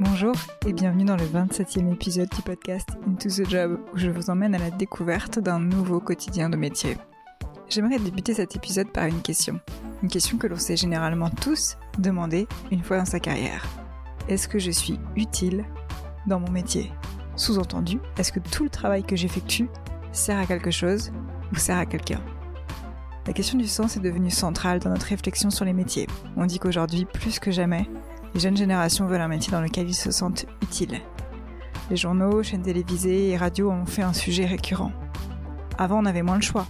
Bonjour et bienvenue dans le 27e épisode du podcast Into the Job où je vous emmène à la découverte d'un nouveau quotidien de métier. J'aimerais débuter cet épisode par une question. Une question que l'on sait généralement tous demander une fois dans sa carrière. Est-ce que je suis utile dans mon métier? Sous-entendu, est-ce que tout le travail que j'effectue sert à quelque chose ou sert à quelqu'un? La question du sens est devenue centrale dans notre réflexion sur les métiers. On dit qu'aujourd'hui, plus que jamais, les jeunes générations veulent un métier dans lequel ils se sentent utiles. Les journaux, chaînes télévisées et radios ont fait un sujet récurrent. Avant, on avait moins le choix.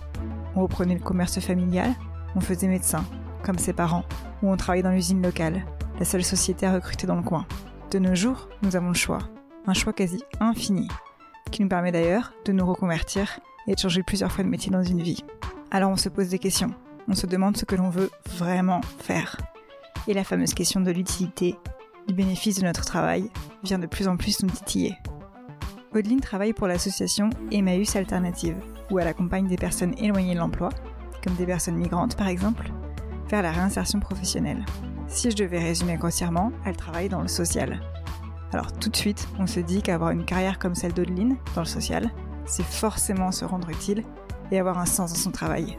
On reprenait le commerce familial, on faisait médecin, comme ses parents, ou on travaillait dans l'usine locale, la seule société à recruter dans le coin. De nos jours, nous avons le choix. Un choix quasi infini, qui nous permet d'ailleurs de nous reconvertir et de changer plusieurs fois de métier dans une vie. Alors on se pose des questions. On se demande ce que l'on veut vraiment faire et la fameuse question de l'utilité, du bénéfice de notre travail, vient de plus en plus nous titiller. Audeline travaille pour l'association Emmaüs Alternative, où elle accompagne des personnes éloignées de l'emploi, comme des personnes migrantes par exemple, vers la réinsertion professionnelle. Si je devais résumer grossièrement, elle travaille dans le social. Alors tout de suite, on se dit qu'avoir une carrière comme celle d'Audeline, dans le social, c'est forcément se rendre utile et avoir un sens dans son travail.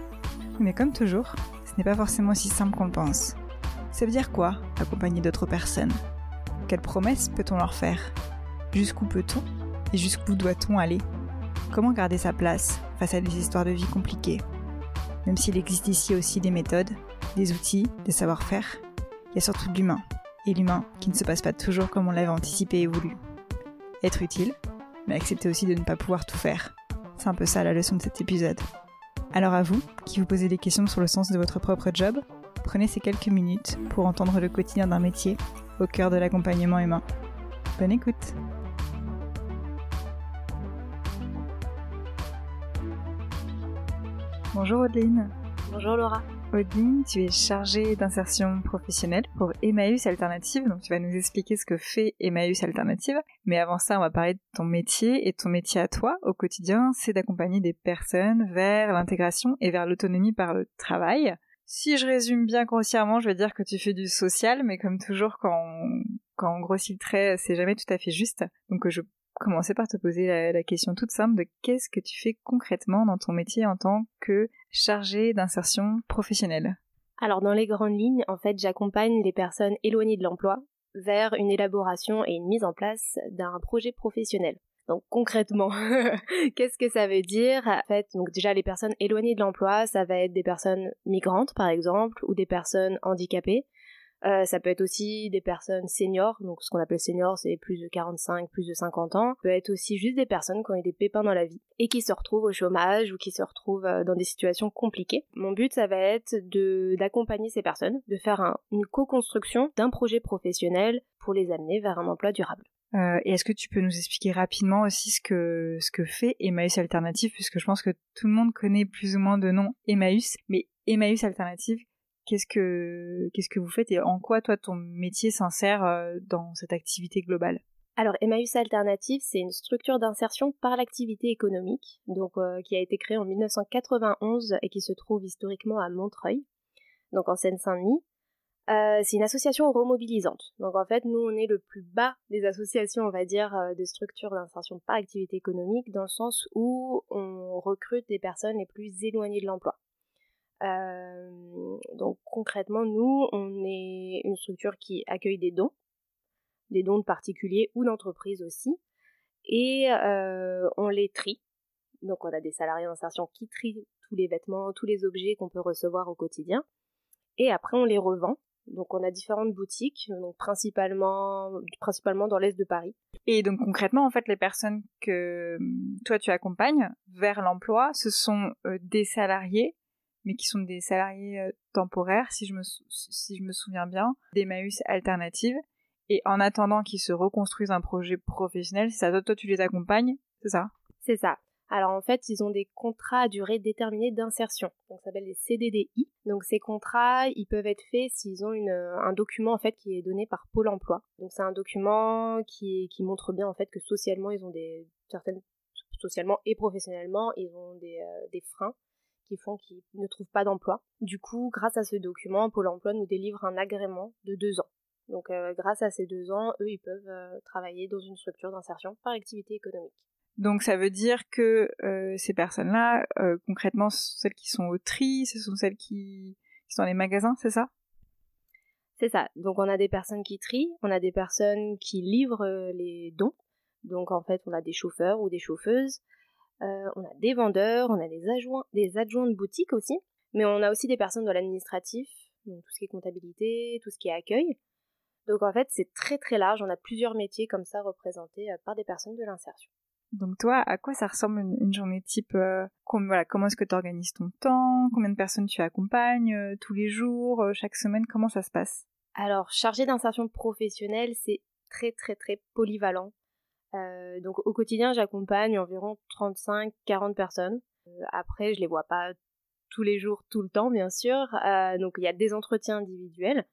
Mais comme toujours, ce n'est pas forcément aussi simple qu'on le pense. Ça veut dire quoi, accompagner d'autres personnes? Quelles promesses peut-on leur faire? Jusqu'où peut-on Et jusqu'où doit-on aller? Comment garder sa place face à des histoires de vie compliquées? Même s'il existe ici aussi des méthodes, des outils, des savoir-faire, il y a surtout de l'humain. Et l'humain qui ne se passe pas toujours comme on l'avait anticipé et voulu. Être utile, mais accepter aussi de ne pas pouvoir tout faire. C'est un peu ça la leçon de cet épisode. Alors à vous, qui vous posez des questions sur le sens de votre propre job, Prenez ces quelques minutes pour entendre le quotidien d'un métier au cœur de l'accompagnement humain. Bonne écoute Bonjour Audeline. Bonjour Laura. Audeline, tu es chargée d'insertion professionnelle pour Emmaüs Alternative, donc tu vas nous expliquer ce que fait Emmaüs Alternative. Mais avant ça, on va parler de ton métier et ton métier à toi au quotidien, c'est d'accompagner des personnes vers l'intégration et vers l'autonomie par le travail. Si je résume bien grossièrement, je vais dire que tu fais du social, mais comme toujours, quand on, quand on grossit le trait, c'est jamais tout à fait juste. Donc je commençais par te poser la, question toute simple de qu'est-ce que tu fais concrètement dans ton métier en tant que chargé d'insertion professionnelle? Alors dans les grandes lignes, en fait, j'accompagne les personnes éloignées de l'emploi vers une élaboration et une mise en place d'un projet professionnel. Donc concrètement, qu'est-ce que ça veut dire? En fait, donc déjà les personnes éloignées de l'emploi, ça va être des personnes migrantes par exemple ou des personnes handicapées. Euh, ça peut être aussi des personnes seniors, donc ce qu'on appelle seniors, c'est plus de 45, plus de 50 ans. Ça peut être aussi juste des personnes qui ont eu des pépins dans la vie et qui se retrouvent au chômage ou qui se retrouvent euh, dans des situations compliquées. Mon but, ça va être de d'accompagner ces personnes, de faire une co-construction d'un projet professionnel pour les amener vers un emploi durable. Euh, et est-ce que tu peux nous expliquer rapidement aussi ce que ce que fait Emmaüs Alternative, puisque je pense que tout le monde connaît plus ou moins de nom Emmaüs, mais Emmaüs Alternative, qu'est-ce que qu'est-ce que vous faites et en quoi toi ton métier s'insère euh, dans cette activité globale? Alors Emmaüs Alternative, c'est une structure d'insertion par l'activité économique, donc euh, qui a été créée en 1991 et qui se trouve historiquement à Montreuil, donc en Seine-Saint-Denis. Euh, c'est une association remobilisante. Donc en fait, nous, on est le plus bas des associations, on va dire, euh, de structures d'insertion par activité économique, dans le sens où on recrute des personnes les plus éloignées de l'emploi. Euh, donc concrètement, nous, on est une structure qui accueille des dons, des dons de particuliers ou d'entreprises aussi, et on les trie. Donc on a des salariés d'insertion qui trient tous les vêtements, tous les objets qu'on peut recevoir au quotidien, et après on les revend donc on a différentes boutiques, donc principalement, principalement dans l'est de Paris. Et donc concrètement, en fait, les personnes que toi tu accompagnes vers l'emploi, ce sont euh, des salariés, mais qui sont des salariés euh, temporaires, si je me si je me souviens bien, d'Emmaüs Alternative. Et en attendant qu'ils se reconstruisent un projet professionnel, c'est ça. Toi, toi, tu les accompagnes, c'est ça? C'est ça. Alors en fait, ils ont des contrats à durée déterminée d'insertion, donc ça s'appelle les CDDI. Donc ces contrats, ils peuvent être faits s'ils ont une, un document en fait qui est donné par Pôle Emploi. Donc c'est un document qui, montre bien en fait que socialement ils ont des certaines socialement et professionnellement ils ont des, euh, des freins qui font qu'ils ne trouvent pas d'emploi. Du coup, grâce à ce document, Pôle Emploi nous délivre un agrément de deux ans. Donc grâce à ces deux ans, eux, ils peuvent travailler dans une structure d'insertion par activité économique. Donc ça veut dire que ces personnes-là, concrètement, celles qui sont au tri, ce sont celles qui, sont dans les magasins, c'est ça? C'est ça. Donc on a des personnes qui trient, on a des personnes qui livrent les dons. Donc en fait, on a des chauffeurs ou des chauffeuses, euh, on a des vendeurs, on a des adjoints, des adjoints de boutique aussi, mais on a aussi des personnes de l'administratif, donc tout ce qui est comptabilité, tout ce qui est accueil. Donc en fait, c'est très très large, on a plusieurs métiers comme ça représentés euh, par des personnes de l'insertion. Donc toi, à quoi ça ressemble une, journée type euh, voilà, Comment est-ce que tu organises ton temps Combien de personnes tu accompagnes tous les jours, chaque semaine Comment ça se passe? Alors, chargé d'insertion professionnelle, c'est très très très polyvalent. Euh, donc au quotidien, j'accompagne environ 35-40 personnes. Euh, après, je les vois pas tous les jours, tout le temps, bien sûr. Euh, donc il y a des entretiens individuels.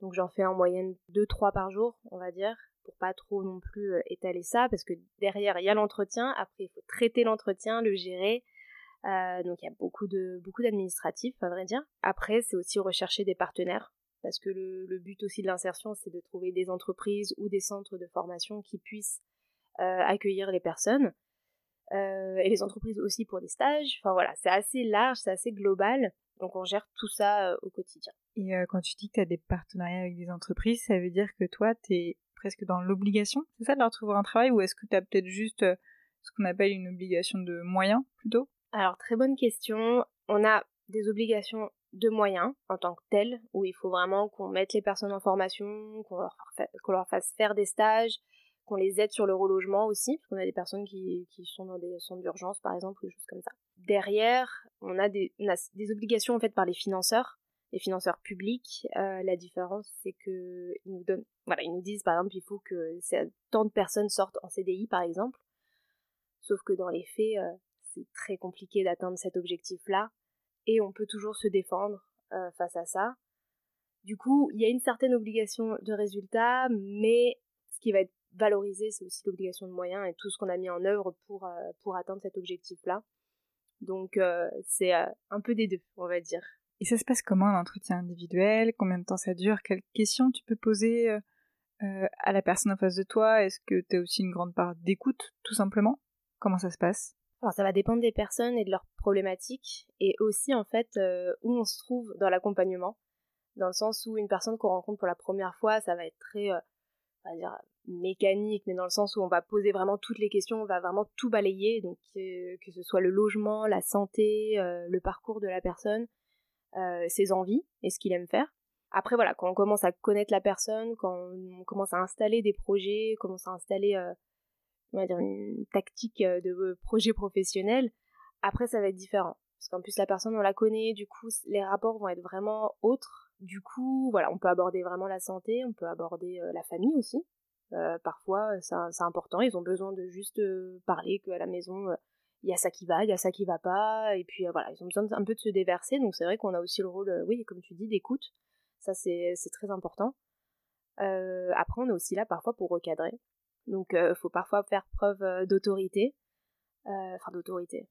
Donc j'en fais en moyenne 2-3 par jour, on va dire, pour pas trop non plus étaler ça, parce que derrière il y a l'entretien. Après, il faut traiter l'entretien, le gérer. donc il y a beaucoup de beaucoup d'administratifs, à vrai dire. Après, c'est aussi rechercher des partenaires parce que le, but aussi de l'insertion, c'est de trouver des entreprises ou des centres de formation qui puissent euh, accueillir les personnes. Euh, et les entreprises aussi pour des stages. Enfin voilà, c'est assez large, c'est assez global. Donc on gère tout ça euh, au quotidien. Et quand tu dis que tu as des partenariats avec des entreprises, ça veut dire que toi, tu es presque dans l'obligation, c'est ça, de leur trouver un travail Ou est-ce que tu as peut-être juste ce qu'on appelle une obligation de moyens plutôt? Alors très bonne question. On a des obligations de moyens en tant que telles, où il faut vraiment qu'on mette les personnes en formation, qu'on leur, fasse faire des stages, qu'on les aide sur le relogement aussi, parce qu'on a des personnes qui, qui sont dans des centres d'urgence par exemple, ou des choses comme ça. Derrière, on a des, on a des obligations en fait par les financeurs, les financeurs publics. Euh, la différence, c'est que ils nous donnent, voilà, ils nous disent par exemple, il faut que tant de personnes sortent en CDI par exemple. Sauf que dans les faits, euh, c'est très compliqué d'atteindre cet objectif-là, et on peut toujours se défendre euh, face à ça. Du coup, il y a une certaine obligation de résultat, mais ce qui va être valoriser, c'est aussi l'obligation de moyens et tout ce qu'on a mis en œuvre pour, pour atteindre cet objectif-là. Donc c'est un peu des deux, on va dire. Et ça se passe comment un entretien individuel? Combien de temps ça dure? Quelles questions tu peux poser à la personne en face de toi? Est-ce que tu as aussi une grande part d'écoute, tout simplement? Comment ça se passe? Alors ça va dépendre des personnes et de leurs problématiques, et aussi en fait où on se trouve dans l'accompagnement, dans le sens où une personne qu'on rencontre pour la première fois, ça va être très on va dire mécanique, mais dans le sens où on va poser vraiment toutes les questions, on va vraiment tout balayer, donc euh, que ce soit le logement, la santé, euh, le parcours de la personne, euh, ses envies et ce qu'il aime faire. Après voilà, quand on commence à connaître la personne, quand on commence à installer des projets, commence à installer on va dire une tactique de projet professionnel, après ça va être différent. Parce qu'en plus la personne on la connaît, du coup les rapports vont être vraiment autres. Du coup, voilà, on peut aborder vraiment la santé, on peut aborder la famille aussi, euh, parfois, c'est important, ils ont besoin de juste euh, parler qu'à la maison, euh, il y a ça qui va, il y a ça qui va pas, et puis voilà, ils ont besoin un peu de se déverser, donc c'est vrai qu'on a aussi le rôle, oui, comme tu dis, d'écoute, ça c'est très important. après, on est aussi là parfois pour recadrer, donc il faut parfois faire preuve d'autorité, enfin d'autorité,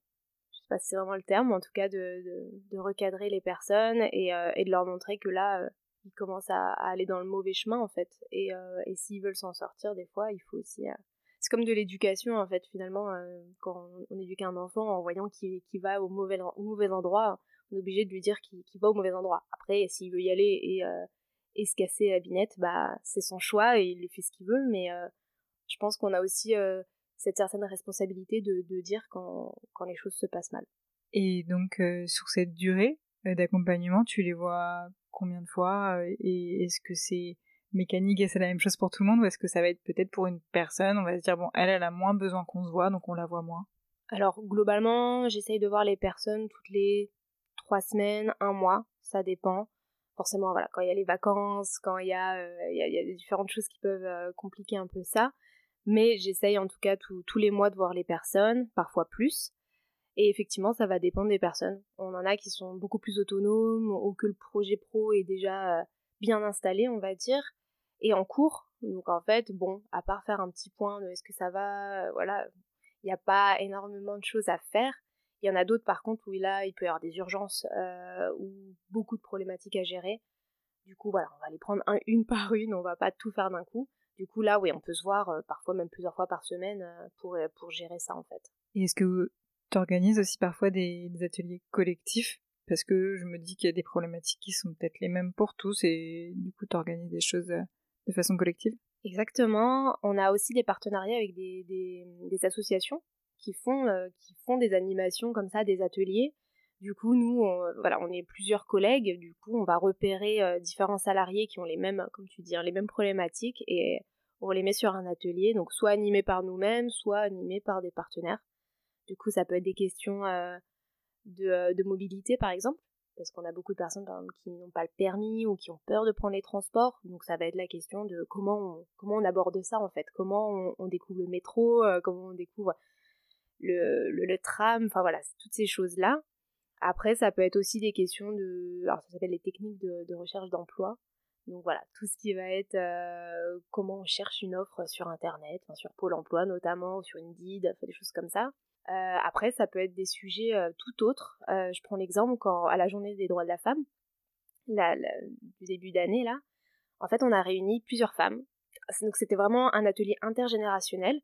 je sais pas si c'est vraiment le terme, mais en tout cas de, recadrer les personnes et, de leur montrer que là, ils commencent à, aller dans le mauvais chemin en fait. Et, euh, et s'ils veulent s'en sortir, des fois, il faut aussi. Euh, comme de l'éducation en fait finalement. Euh, quand on, éduque un enfant en voyant qu'il va au mauvais, au mauvais endroit, on est obligé de lui dire qu'il va au mauvais endroit. Après, s'il veut y aller et, et se casser la binette, bah c'est son choix et il fait ce qu'il veut. Mais je pense qu'on a aussi cette certaine responsabilité de, de dire quand, quand les choses se passent mal. Et donc sur cette durée d'accompagnement, tu les vois combien de fois euh, et est-ce que c'est mécanique et c'est la même chose pour tout le monde ou est-ce que ça va être peut-être pour une personne on va se dire bon elle elle a moins besoin qu'on se voit donc on la voit moins? Alors globalement j'essaye de voir les personnes toutes les trois semaines un mois ça dépend. Forcément voilà quand il y a les vacances quand il y a euh, y différentes choses qui peuvent euh, compliquer un peu ça. Mais j'essaye en tout cas tous les mois de voir les personnes parfois plus. Et effectivement, ça va dépendre des personnes. On en a qui sont beaucoup plus autonomes ou que le projet pro est déjà euh, bien installé, on va dire, et en cours. Donc en fait, bon, à part faire un petit point de est-ce que ça va, euh, voilà, il n'y a pas énormément de choses à faire. Il y en a d'autres par contre où là, il peut y avoir des urgences euh, ou beaucoup de problématiques à gérer. Du coup, voilà, on va les prendre une par une, on va pas tout faire d'un coup. Du coup, là, oui, on peut se voir parfois même plusieurs fois par semaine pour, pour gérer ça, en fait. Et est-ce que tu organises aussi parfois des, ateliers collectifs? Parce que je me dis qu'il y a des problématiques qui sont peut-être les mêmes pour tous et du coup, tu organises des choses de façon collective Exactement. On a aussi des partenariats avec des, des, associations qui font, qui font des animations comme ça, des ateliers. Du coup, nous, on, voilà, on est plusieurs collègues. Du coup, on va repérer euh, différents salariés qui ont les mêmes, comme tu dis, hein, les mêmes problématiques et on les met sur un atelier. Donc, soit animé par nous-mêmes, soit animé par des partenaires. Du coup, ça peut être des questions euh, euh, de, mobilité, par exemple, parce qu'on a beaucoup de personnes, qui n'ont pas le permis ou qui ont peur de prendre les transports. Donc, ça va être la question de comment on, comment on aborde ça, en fait. Comment on, découvre le métro, comment on découvre le, le tram, enfin voilà, toutes ces choses-là. Après, ça peut être aussi des questions de... Alors, ça s'appelle les techniques de, recherche d'emploi. Donc voilà, tout ce qui va être euh, comment on cherche une offre sur Internet, sur Pôle Emploi notamment, ou sur Indeed, des choses comme ça. Euh, après, ça peut être des sujets euh, tout autres. je prends l'exemple quand à la journée des droits de la femme, du début d'année là, en fait, on a réuni plusieurs femmes. Donc c'était vraiment un atelier intergénérationnel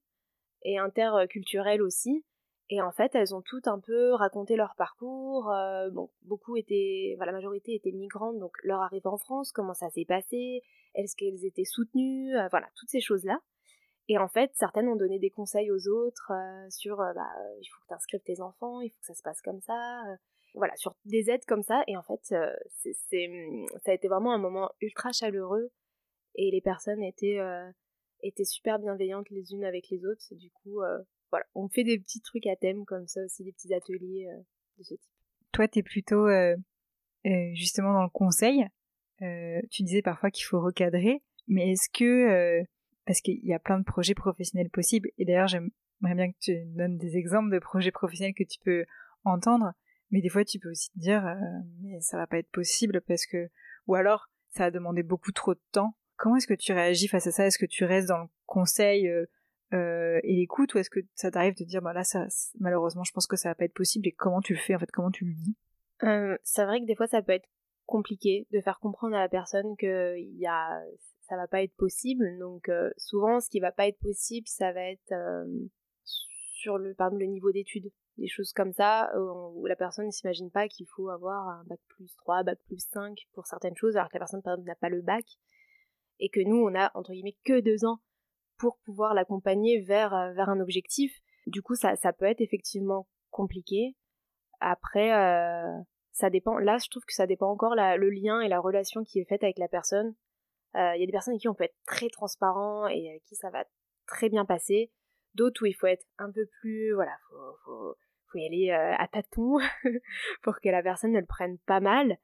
et interculturel aussi. Et en fait, elles ont toutes un peu raconté leur parcours. Euh, bon, beaucoup étaient, enfin, la majorité étaient migrantes, donc leur arrivée en France, comment ça s'est passé, est-ce qu'elles étaient soutenues, euh, voilà, toutes ces choses-là. Et en fait, certaines ont donné des conseils aux autres euh, sur, bah, il faut que tu inscrives tes enfants, il faut que ça se passe comme ça, voilà, sur des aides comme ça. Et en fait, c'est, ça a été vraiment un moment ultra chaleureux et les personnes étaient, étaient super bienveillantes les unes avec les autres. Du coup, voilà, on fait des petits trucs à thème comme ça aussi, des petits ateliers euh, de ce type. Toi, tu es plutôt euh, euh, justement dans le conseil. tu disais parfois qu'il faut recadrer, mais est-ce que parce qu'il y a plein de projets professionnels possibles, et d'ailleurs j'aimerais bien que tu donnes des exemples de projets professionnels que tu peux entendre, mais des fois tu peux aussi te dire mais ça va pas être possible parce que ou alors ça a demandé beaucoup trop de temps. Comment est-ce que tu réagis face à ça? Est-ce que tu restes dans le conseil euh, et l'écoute ou est-ce que ça t'arrive de dire bah là ça malheureusement je pense que ça va pas être possible et comment tu le fais en fait comment tu le dis euh, c'est vrai que des fois ça peut être compliqué de faire comprendre à la personne que y a ça va pas être possible. Donc euh, souvent ce qui va pas être possible ça va être sur le par exemple le niveau d'études des choses comme ça où la personne ne s'imagine pas qu'il faut avoir un bac plus 3 bac plus 5 pour certaines choses alors que la personne par exemple n'a pas le bac et que nous on a entre guillemets que deux ans pour pouvoir l'accompagner vers, euh, vers un objectif. Du coup, ça, ça peut être effectivement compliqué. Après, euh, ça dépend. Là, je trouve que ça dépend encore le lien et la relation qui est faite avec la personne. Euh, il y a des personnes avec qui on peut être très transparent et avec qui ça va très bien passer. D'autres où il faut être un peu plus, voilà, faut, faut, faut y aller à tâtons pour que la personne ne le prenne pas mal.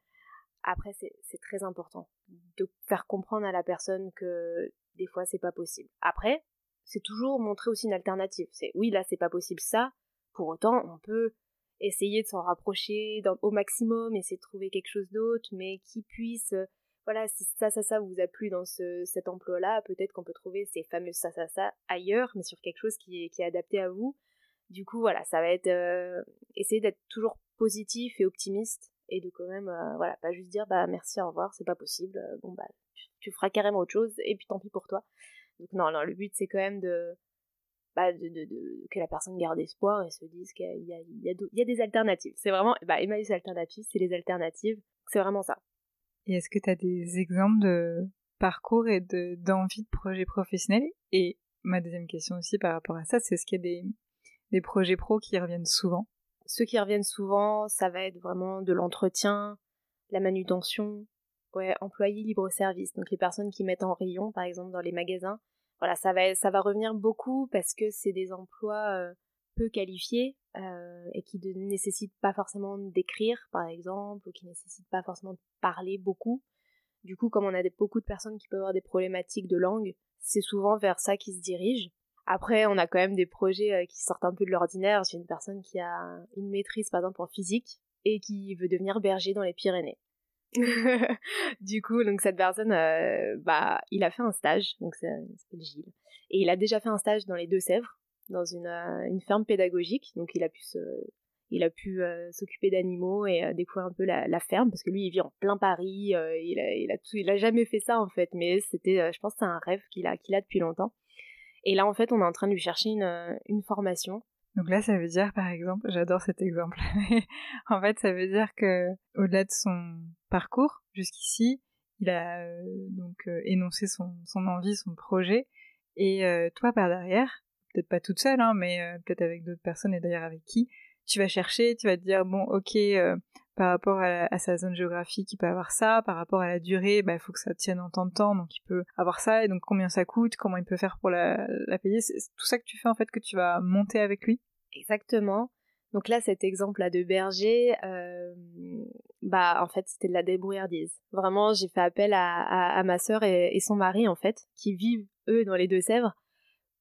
Après, c'est très important de faire comprendre à la personne que des fois c'est pas possible. Après, c'est toujours montrer aussi une alternative. C'est oui, là c'est pas possible ça, pour autant on peut essayer de s'en rapprocher au maximum, essayer de trouver quelque chose d'autre, mais qui puisse, euh, voilà, si ça, ça, ça vous a plu dans ce, cet emploi-là, peut-être qu'on peut trouver ces fameux ça, ça, ça ailleurs, mais sur quelque chose qui est, qui est adapté à vous. Du coup, voilà, ça va être euh, essayer d'être toujours positif et optimiste et de quand même, euh, voilà, pas juste dire bah merci, au revoir, c'est pas possible, bon bah tu feras carrément autre chose, et puis tant pis pour toi. Donc non, non, le but c'est quand même de, bah, de, de, de, que la personne garde espoir et se dise qu'il y a, il y, a, il y a des alternatives. C'est vraiment, bah, Emmaüs Alternatives, c'est les alternatives, c'est vraiment ça. Et est-ce que tu as des exemples de parcours et de, d'envie de projets professionnels? Et ma deuxième question aussi par rapport à ça, c'est est-ce qu'il y a des, des projets pro qui reviennent souvent? Ceux qui reviennent souvent, ça va être vraiment de l'entretien, la manutention, employés libre-service, donc les personnes qui mettent en rayon, par exemple, dans les magasins. Voilà, ça va, ça va revenir beaucoup parce que c'est des emplois euh, peu qualifiés euh, et qui ne nécessitent pas forcément d'écrire, par exemple, ou qui ne nécessitent pas forcément de parler beaucoup. Du coup, comme on a beaucoup de personnes qui peuvent avoir des problématiques de langue, c'est souvent vers ça qu'ils se dirigent. Après, on a quand même des projets euh, qui sortent un peu de l'ordinaire. J'ai une personne qui a une maîtrise, par exemple, en physique et qui veut devenir berger dans les Pyrénées. du coup, donc cette personne, euh, bah, il a fait un stage, donc c'est Gilles, et il a déjà fait un stage dans les Deux-Sèvres, dans une, euh, ferme pédagogique, donc il a pu s'occuper d'animaux et découvrir un peu la, ferme parce que lui il vit en plein Paris il a a il a jamais fait ça en fait mais c'était je pense c'est un rêve qu'il a qu'il a depuis longtemps. Et là en fait on est en train de lui chercher une formation donc là, ça veut dire, par exemple, j'adore cet exemple. en fait, ça veut dire que, au-delà de son parcours jusqu'ici, il a euh, donc euh, énoncé son, envie, son projet, et euh, toi par derrière, peut-être pas toute seule, hein, mais peut-être avec d'autres personnes et d'ailleurs avec qui, tu vas chercher, tu vas te dire bon, ok, par rapport à, sa zone géographique, il peut avoir ça, par rapport à la durée, bah, il faut que ça tienne en temps de temps, donc il peut avoir ça, et donc combien ça coûte, comment il peut faire pour la, payer, c'est tout ça que tu fais en fait que tu vas monter avec lui? Exactement. Donc là, cet exemple-là de berger, euh, bah en fait, c'était de la débrouillardise. Vraiment, j'ai fait appel à, ma sœur et, son mari, en fait, qui vivent, eux, dans les Deux-Sèvres,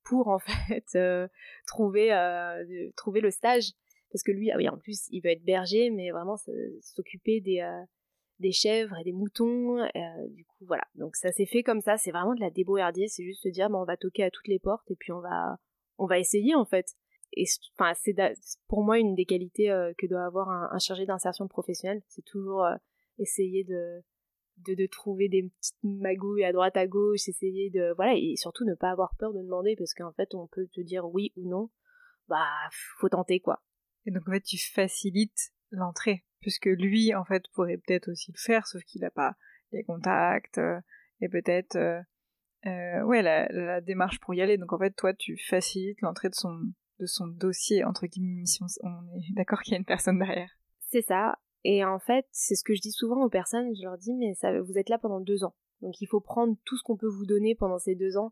pour, en fait, euh, trouver, euh, trouver le stage. Parce que lui, ah oui, en plus, il veut être berger, mais vraiment s'occuper des, des chèvres et des moutons. du coup, voilà. Donc ça s'est fait comme ça. C'est vraiment de la débrouillardise. C'est juste se dire, bon, on va toquer à toutes les portes et puis on va, on va essayer, en fait et enfin c'est pour moi une des qualités euh, que doit avoir un, chargé d'insertion professionnelle c'est toujours euh, essayer de, de, trouver des petites magouilles à droite à gauche essayer de voilà et surtout ne pas avoir peur de demander parce qu'en fait on peut te dire oui ou non bah faut tenter quoi et donc en fait tu facilites l'entrée puisque lui en fait pourrait peut-être aussi le faire sauf qu'il n'a pas les contacts euh, et peut-être ouais la, la, démarche pour y aller donc en fait toi tu facilites l'entrée de son de son dossier entre guillemets on est d'accord qu'il y a une personne derrière. C'est ça. Et en fait, c'est ce que je dis souvent aux personnes. Je leur dis, mais ça, vous êtes là pendant deux ans. Donc il faut prendre tout ce qu'on peut vous donner pendant ces deux ans.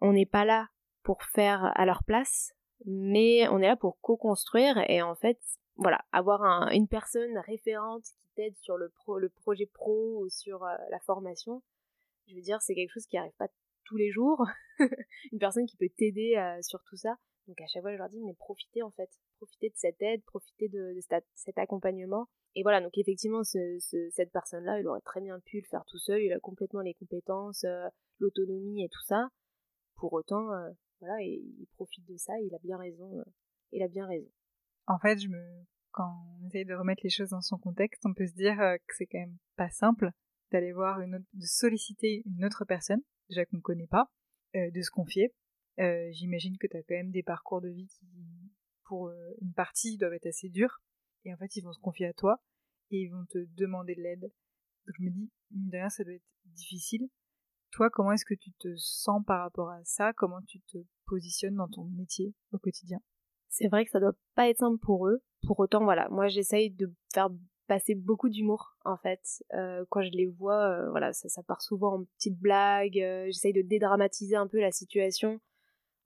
On n'est pas là pour faire à leur place, mais on est là pour co-construire et en fait, voilà, avoir une personne référente qui t'aide sur le, pro, le projet pro ou sur euh, la formation. Je veux dire, c'est quelque chose qui arrive pas tous les jours. une personne qui peut t'aider euh, sur tout ça. Donc à chaque fois, je leur dis, mais profitez en fait, profitez de cette aide, profitez de, cet accompagnement. Et voilà, donc effectivement, cette personne-là, il aurait très bien pu le faire tout seul, il a complètement les compétences, euh, l'autonomie et tout ça. Pour autant, euh, voilà, il profite de ça, il a bien raison, euh, il a bien raison. En fait, je me, quand on essaye de remettre les choses dans son contexte, on peut se dire que c'est quand même pas simple d'aller voir une autre, de solliciter une autre personne, déjà qu'on ne connaît pas, de se confier, euh, j'imagine que tu as quand même des parcours de vie qui, pour euh, une partie, doivent être assez durs. Et en fait, ils vont se confier à toi et ils vont te demander de l'aide. Donc je me dis, mine de ça doit être difficile. Toi, comment est-ce que tu te sens par rapport à ça? Comment tu te positionnes dans ton métier au quotidien? C'est vrai que ça doit pas être simple pour eux. Pour autant, voilà, moi j'essaye de faire passer beaucoup d'humour en fait. Euh, quand je les vois voilà ça, part souvent en petites blagues. J'essaye de dédramatiser un peu la situation.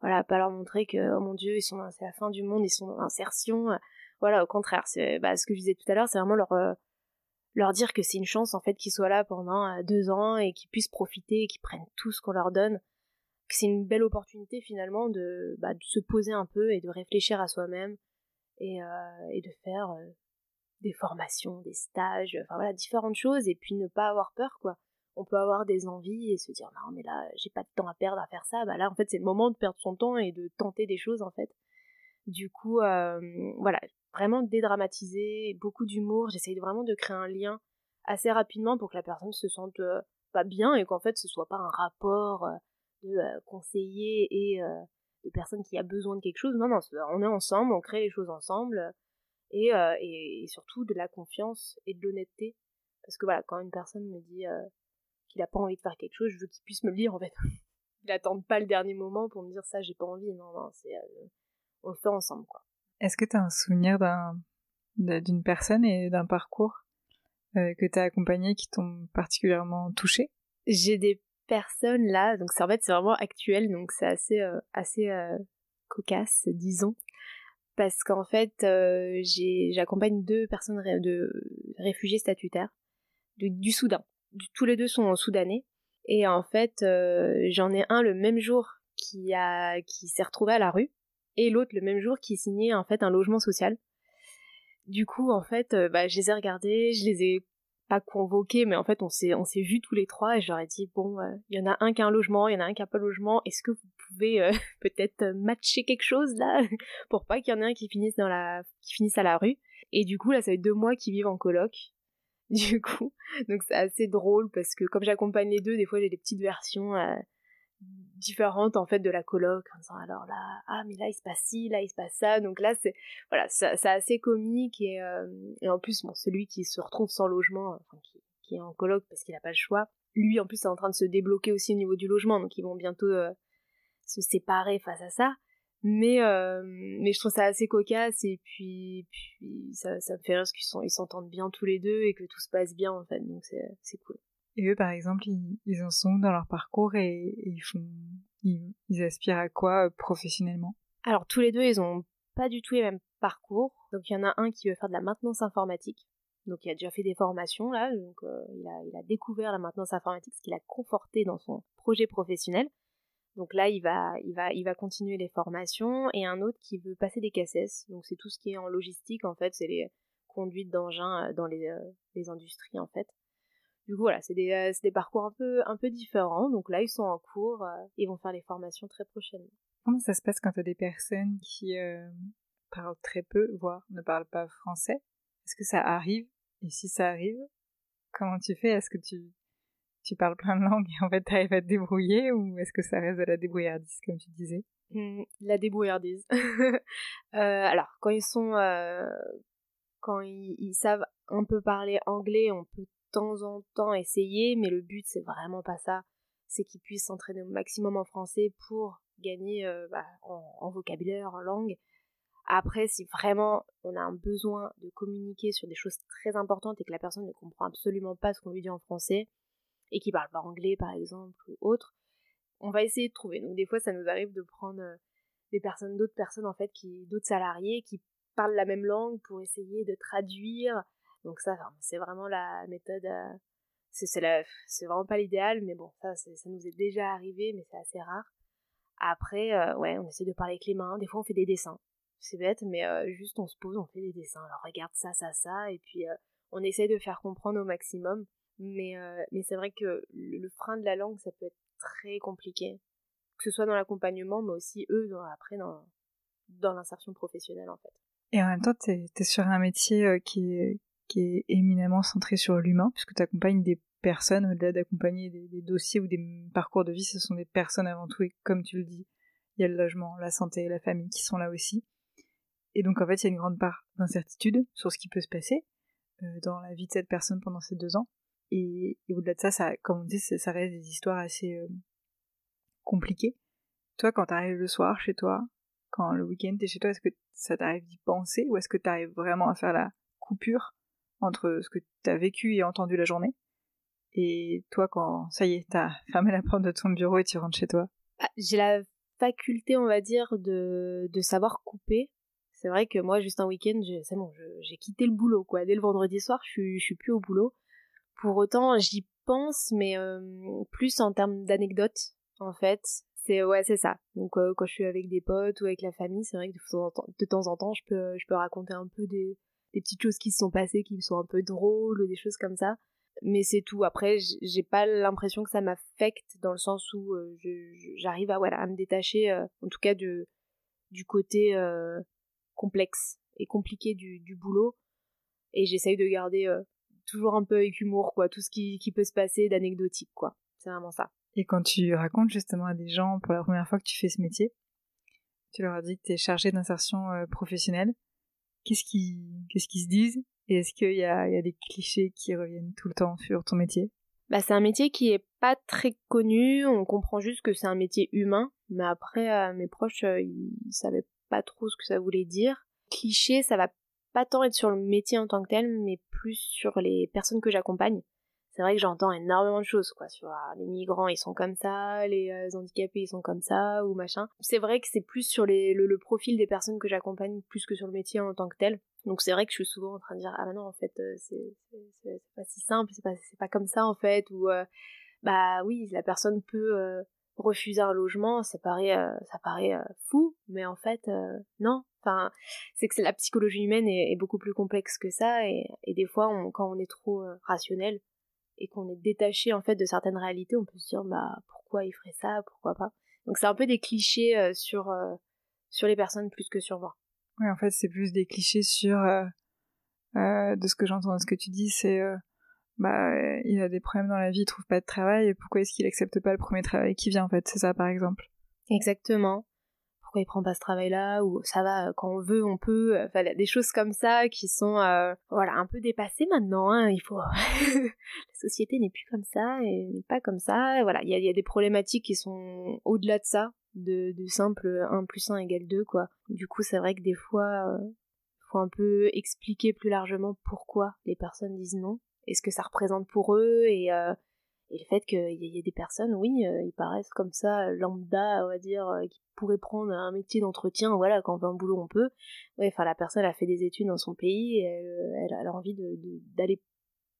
Voilà, pas leur montrer que, oh mon dieu, ils sont, c'est la fin du monde, ils sont en insertion. Voilà, au contraire, c'est, bah, ce que je disais tout à l'heure, c'est vraiment leur, euh, leur dire que c'est une chance, en fait, qu'ils soient là pendant euh, deux ans et qu'ils puissent profiter et qu'ils prennent tout ce qu'on leur donne. Que c'est une belle opportunité, finalement, de, bah, de se poser un peu et de réfléchir à soi-même et, euh, et de faire des formations, des stages, enfin voilà, différentes choses et puis ne pas avoir peur, quoi. On peut avoir des envies et se dire non mais là j'ai pas de temps à perdre à faire ça. Bah là en fait c'est le moment de perdre son temps et de tenter des choses en fait. Du coup euh, voilà vraiment dédramatiser beaucoup d'humour j'essaye vraiment de créer un lien assez rapidement pour que la personne se sente euh, pas bien et qu'en fait ce soit pas un rapport euh, de conseiller et de personne qui a besoin de quelque chose non non on est ensemble on crée les choses ensemble et, et, surtout de la confiance et de l'honnêteté parce que voilà quand une personne me dit qu'il a pas envie de faire quelque chose, je veux qu'il puisse me le dire en fait. il attende pas le dernier moment pour me dire ça, j'ai pas envie. Non, non, c'est euh, on le fait ensemble quoi. Est-ce que tu as un souvenir d'un d'une personne et d'un parcours euh, que tu as accompagné qui t'ont particulièrement touché? J'ai des personnes là, donc en fait c'est vraiment actuel, donc c'est assez euh, assez cocasse, disons, parce qu'en fait j'accompagne deux personnes de réfugiés statutaires du Soudan. Tous les deux sont soudanais. Et en fait, euh, j'en ai un le même jour qui a qui s'est retrouvé à la rue et l'autre le même jour qui signait en fait un logement social. Du coup, en fait, euh, bah, je les ai regardés, je les ai pas convoqués, mais en fait, on s'est on s'est vus tous les trois et je leur ai dit bon, euh, il y en a un qui a un logement, il y en a un qui a pas de logement. Est-ce que vous pouvait euh, peut-être matcher quelque chose là pour pas qu'il y en ait un qui finisse dans la qui finisse à la rue? Et du coup là, ça fait deux mois qu'ils vivent en coloc. Du coup, donc c'est assez drôle parce que comme j'accompagne les deux, des fois j'ai des petites versions euh, différentes en fait de la coloc en disant alors là ah mais là il se passe ci, là il se passe ça. Donc là c'est voilà, c'est assez comique et, et en plus bon celui qui se retrouve sans logement, enfin qui, est en coloc parce qu'il n'a pas le choix lui en plus est en train de se débloquer aussi au niveau du logement, donc ils vont bientôt euh, se séparer face à ça. Mais euh, mais je trouve ça assez cocasse et puis puis ça, ça me fait rire parce qu'ils s'entendent bien tous les deux et que tout se passe bien en fait donc c'est c'est cool. Et eux par exemple ils, en sont dans leur parcours et, ils font ils, aspirent à quoi euh, professionnellement? Alors tous les deux ils ont pas du tout les mêmes parcours donc il y en a un qui veut faire de la maintenance informatique donc il a déjà fait des formations là, donc euh, il, a, découvert la maintenance informatique, ce qu'il a conforté dans son projet professionnel. Donc là il va, il va, il va continuer les formations et un autre qui veut passer des cassettes. Donc c'est tout ce qui est en logistique en fait, c'est les conduites d'engins euh, dans les, industries en fait. Du coup voilà, c'est des, des, parcours un peu, un peu différents. Donc là ils sont en cours, ils vont faire les formations très prochainement. Comment ça se passe quand tu as des personnes qui parlent très peu, voire ne parlent pas français? Est-ce que ça arrive? Et si ça arrive, comment tu fais? Est-ce que tu, tu parles plein de langues et en fait tu arrives à te débrouiller? Ou est-ce que ça reste de la débrouillardise comme tu disais? Mmh, La débrouillardise. euh, alors quand ils sont, euh, quand ils, ils, savent un peu parler anglais, on peut temps en temps essayer, mais le but c'est vraiment pas ça. C'est qu'ils puissent s'entraîner au maximum en français pour gagner euh, bah, en, vocabulaire, en langue, après, si vraiment on a un besoin de communiquer sur des choses très importantes et que la personne ne comprend absolument pas ce qu'on lui dit en français et qui parle pas anglais par exemple ou autre, on va essayer de trouver. Donc des fois, ça nous arrive de prendre euh, des personnes, d'autres personnes en fait, qui, d'autres salariés qui parlent la même langue pour essayer de traduire. Donc ça, c'est vraiment la méthode. Euh, c'est vraiment pas l'idéal, mais bon, ça, ça nous est déjà arrivé, mais c'est assez rare. Après, euh, ouais, on essaie de parler avec les mains. Des fois, on fait des dessins c'est bête, mais euh, juste on se pose, on fait des dessins. Alors regarde ça, ça, ça, et puis on essaie de faire comprendre au maximum. Mais, mais c'est vrai que le, frein de la langue, ça peut être très compliqué. Que ce soit dans l'accompagnement, mais aussi eux, après, dans, dans l'insertion professionnelle, en fait. Et en même temps, tu es, sur un métier qui est, qui est éminemment centré sur l'humain, puisque tu accompagnes des personnes, au-delà d'accompagner des, dossiers ou des parcours de vie, ce sont des personnes avant tout, et comme tu le dis, il y a le logement, la santé, la famille qui sont là aussi. Et donc en fait, il y a une grande part d'incertitude sur ce qui peut se passer euh, dans la vie de cette personne pendant ces deux ans. Et, au-delà de ça, ça, comme on dit, ça, reste des histoires assez euh, compliquées. Toi, quand t'arrives le soir chez toi, quand le week-end t'es chez toi, est-ce que ça t'arrive d'y penser ou est-ce que t'arrives vraiment à faire la coupure entre ce que t'as vécu et entendu la journée et toi quand ça y est, t'as fermé la porte de ton bureau et tu rentres chez toi ah, J'ai la faculté, on va dire, de, de savoir couper c'est vrai que moi, juste un week-end, c'est bon, j'ai quitté le boulot, quoi. Dès le vendredi soir, je suis, je suis plus au boulot. Pour autant, j'y pense, mais euh, plus en termes d'anecdotes, en fait. C'est ouais, c'est ça. Donc euh, quand je suis avec des potes ou avec la famille, c'est vrai que de temps en temps, je peux, je peux raconter un peu des, des petites choses qui se sont passées, qui sont un peu drôles ou des choses comme ça. Mais c'est tout. Après, j'ai pas l'impression que ça m'affecte dans le sens où euh, j'arrive à voilà à me détacher, en tout cas du côté complexe et compliqué du, du boulot. Et j'essaye de garder euh, toujours un peu avec humour, quoi, tout ce qui, qui peut se passer d'anecdotique, quoi. C'est vraiment ça. Et quand tu racontes justement à des gens pour la première fois que tu fais ce métier, tu leur as dit que tu es chargé d'insertion euh, professionnelle, qu'est-ce qu'ils qu'est-ce qu'ils se disent Et est-ce qu'il y a, y a des clichés qui reviennent tout le temps sur ton métier? Bah, c'est un métier qui est pas très connu, on comprend juste que c'est un métier humain, mais après euh, mes proches ils savaient pas trop ce que ça voulait dire. Cliché, ça va pas tant être sur le métier en tant que tel, mais plus sur les personnes que j'accompagne. C'est vrai que j'entends énormément de choses, quoi, sur ah, les migrants, ils sont comme ça, les euh, handicapés, ils sont comme ça, ou machin. C'est vrai que c'est plus sur les, le, profil des personnes que j'accompagne, plus que sur le métier en tant que tel. Donc c'est vrai que je suis souvent en train de dire, ah bah non, en fait, euh, c'est pas si simple, c'est pas, pas comme ça, en fait, ou euh, bah oui, la personne peut refuser un logement, ça paraît, euh, ça paraît euh, fou, mais en fait, euh, non. Enfin, c'est que la psychologie humaine est, beaucoup plus complexe que ça, et, des fois, quand on est trop rationnel et qu'on est détaché en fait de certaines réalités, on peut se dire, bah pourquoi il ferait ça, pourquoi pas. Donc c'est un peu des clichés sur sur les personnes plus que sur moi. Oui, en fait, c'est plus des clichés sur de ce que j'entends, de ce que tu dis, c'est bah il a des problèmes dans la vie, il trouve pas de travail, et pourquoi est-ce qu'il accepte pas le premier travail qui vient en fait, c'est ça par exemple. Exactement. Pourquoi il prend pas ce travail-là ou ça va quand on veut, on peut. Enfin, des choses comme ça qui sont euh, voilà un peu dépassées maintenant. Hein. Il faut la société n'est plus comme ça et n'est pas comme ça. voilà, il y a, des problématiques qui sont au-delà de ça, de, de simple 1 plus 1 égale 2 quoi. Du coup, c'est vrai que des fois, euh, faut un peu expliquer plus largement pourquoi les personnes disent non et ce que ça représente pour eux et, euh, et le fait qu'il y, ait des personnes, oui, euh, ils paraissent comme ça, lambda, on va dire, euh, qui pourraient prendre un métier d'entretien, voilà, quand on veut un boulot, on peut. Enfin, la personne a fait des études dans son pays, et elle, a envie d'aller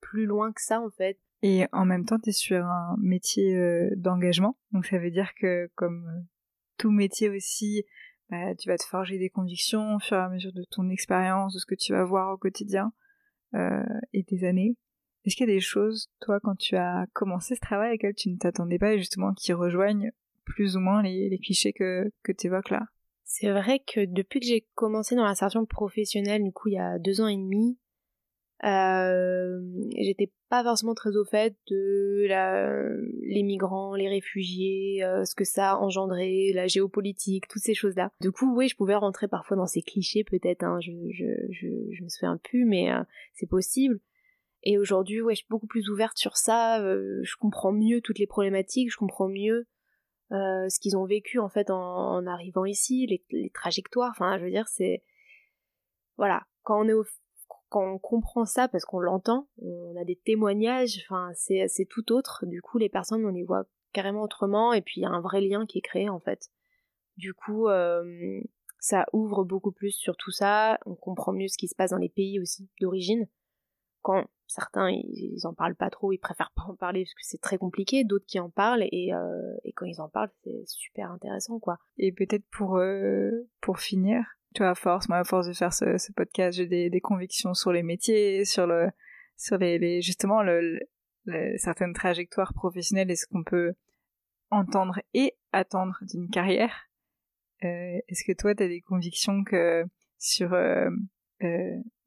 plus loin que ça, en fait. Et en même temps, tu es sur un métier d'engagement, donc ça veut dire que, comme tout métier aussi, bah, tu vas te forger des convictions au fur et à mesure de ton expérience, de ce que tu vas voir au quotidien euh, et des années. Est-ce qu'il y a des choses, toi, quand tu as commencé ce travail, auxquelles tu ne t'attendais pas et justement qui rejoignent plus ou moins les, clichés que, que tu évoques là? C'est vrai que depuis que j'ai commencé dans l'insertion professionnelle, du coup, il y a deux ans et demi, euh, j'étais pas forcément très au fait de les migrants, les réfugiés, euh, ce que ça a engendré, la géopolitique, toutes ces choses-là. Du coup, oui, je pouvais rentrer parfois dans ces clichés, peut-être, hein, je, me souviens plus, mais euh, c'est possible. Et aujourd'hui, ouais, je suis beaucoup plus ouverte sur ça. Euh, je comprends mieux toutes les problématiques, je comprends mieux euh, ce qu'ils ont vécu en fait en, arrivant ici, les, trajectoires. Enfin, je veux dire, c'est voilà, quand on est quand on comprend ça parce qu'on l'entend, on a des témoignages. Enfin, c'est c'est tout autre. Du coup, les personnes, on les voit carrément autrement. Et puis, il y a un vrai lien qui est créé en fait. Du coup, euh, ça ouvre beaucoup plus sur tout ça. On comprend mieux ce qui se passe dans les pays aussi d'origine quand certains ils, en parlent pas trop, ils préfèrent pas en parler parce que c'est très compliqué, d'autres qui en parlent et, euh, quand ils en parlent c'est super intéressant quoi. Et peut-être pour euh, pour finir, tu à force, moi à force de faire ce, podcast, j'ai des, convictions sur les métiers, sur le sur les, justement certaines trajectoires professionnelles et ce qu'on peut entendre et attendre d'une carrière. Euh, Est-ce que toi tu as des convictions que sur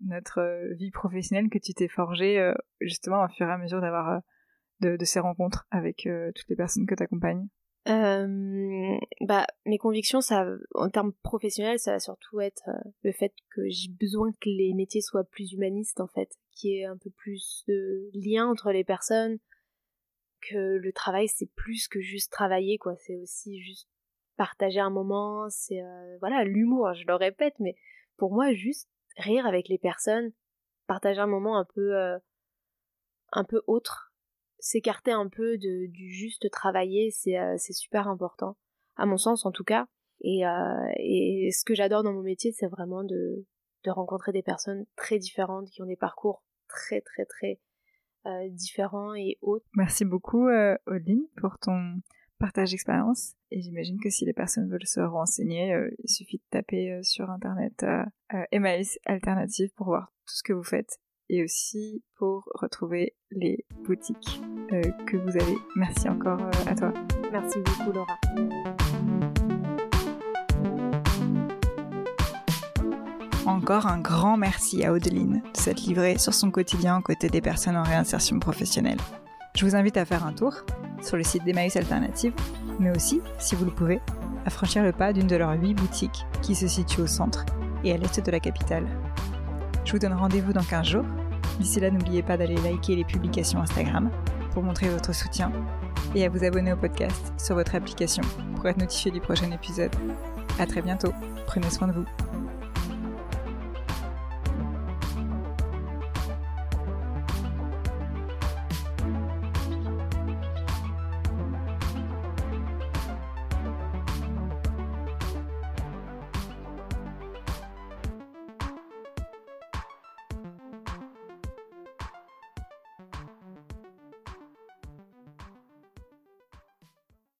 notre euh, vie professionnelle que tu t'es forgée euh, justement au fur et à mesure d'avoir de, ces rencontres avec toutes les personnes que tu accompagnes bah mes convictions ça en termes professionnels ça va surtout être le fait que j'ai besoin que les métiers soient plus humanistes en fait qu'il y ait un peu plus de lien entre les personnes que le travail c'est plus que juste travailler quoi. C'est aussi juste partager un moment c'est voilà l'humour je le répète mais pour moi juste rire avec les personnes, partager un moment un peu euh, un peu autre, s'écarter un peu de, du juste travailler, c'est euh, super important, à mon sens en tout cas. Et, euh, et ce que j'adore dans mon métier, c'est vraiment de, de rencontrer des personnes très différentes qui ont des parcours très très très différents et autres. Merci beaucoup, euh, pour ton partage d'expérience. Et j'imagine que si les personnes veulent se renseigner, euh, il suffit de taper euh, sur internet euh, Emmaüs Alternative pour voir tout ce que vous faites et aussi pour retrouver les boutiques que vous avez. Merci encore à toi. Merci beaucoup Laura. Encore un grand merci à Audeline de s'être livrée sur son quotidien aux côtés des personnes en réinsertion professionnelle. Je vous invite à faire un tour sur le site d'Emmaüs Alternative, mais aussi, si vous le pouvez, à franchir le pas d'une de leurs huit boutiques qui se situe au centre et à l'est de la capitale. Je vous donne rendez-vous dans 15 jours. D'ici là, n'oubliez pas d'aller liker les publications Instagram pour montrer votre soutien et à vous abonner au podcast sur votre application pour être notifié du prochain épisode. À très bientôt. Prenez soin de vous.